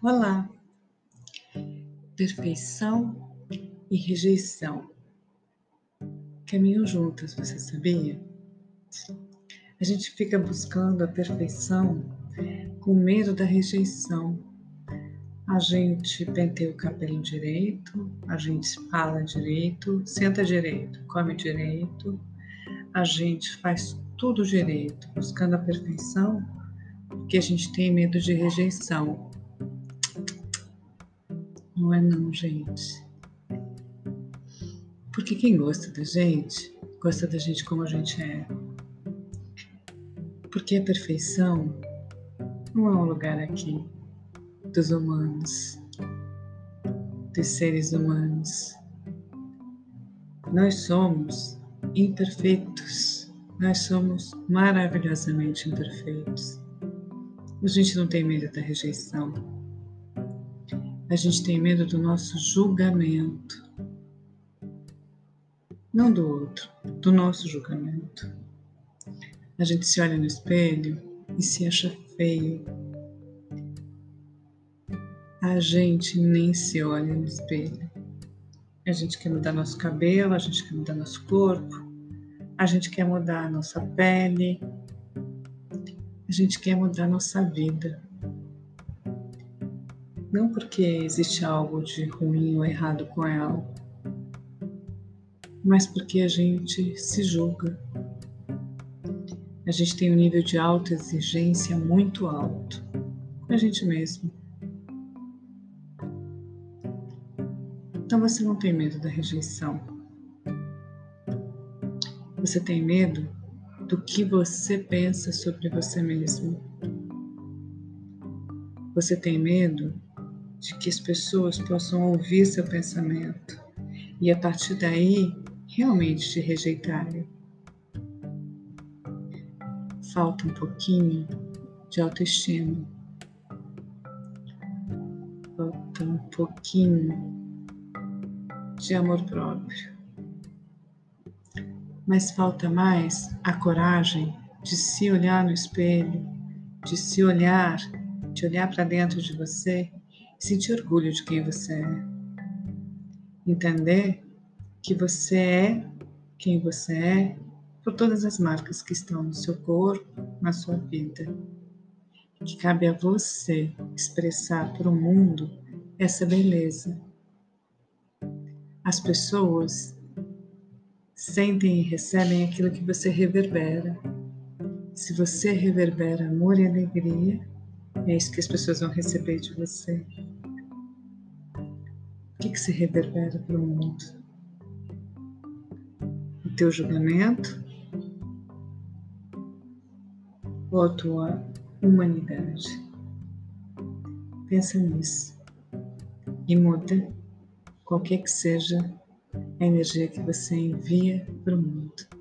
Olá! Perfeição e rejeição caminham juntas, você sabia? A gente fica buscando a perfeição com medo da rejeição. A gente penteia o cabelo direito, a gente fala direito, senta direito, come direito, a gente faz tudo direito, buscando a perfeição, porque a gente tem medo de rejeição. Não é não, gente. Porque quem gosta da gente, gosta da gente como a gente é. Porque a perfeição não é um lugar aqui dos humanos, dos seres humanos. Nós somos imperfeitos, nós somos maravilhosamente imperfeitos. A gente não tem medo da rejeição. A gente tem medo do nosso julgamento. Não do outro, do nosso julgamento. A gente se olha no espelho e se acha feio. A gente nem se olha no espelho. A gente quer mudar nosso cabelo, a gente quer mudar nosso corpo, a gente quer mudar nossa pele, a gente quer mudar nossa vida. Não porque existe algo de ruim ou errado com ela, mas porque a gente se julga. A gente tem um nível de autoexigência muito alto com a gente mesmo. Então você não tem medo da rejeição. Você tem medo do que você pensa sobre você mesmo. Você tem medo de que as pessoas possam ouvir seu pensamento e a partir daí realmente te rejeitarem. Falta um pouquinho de autoestima. Falta um pouquinho de amor próprio. Mas falta mais a coragem de se olhar no espelho, de se olhar, de olhar para dentro de você sentir orgulho de quem você é. Entender que você é quem você é por todas as marcas que estão no seu corpo, na sua vida. Que cabe a você expressar para o mundo essa beleza. As pessoas sentem e recebem aquilo que você reverbera. Se você reverbera amor e alegria, é isso que as pessoas vão receber de você. O que, que se reverbera para o mundo? O teu julgamento ou a tua humanidade? Pensa nisso e muda qualquer que seja a energia que você envia para o mundo.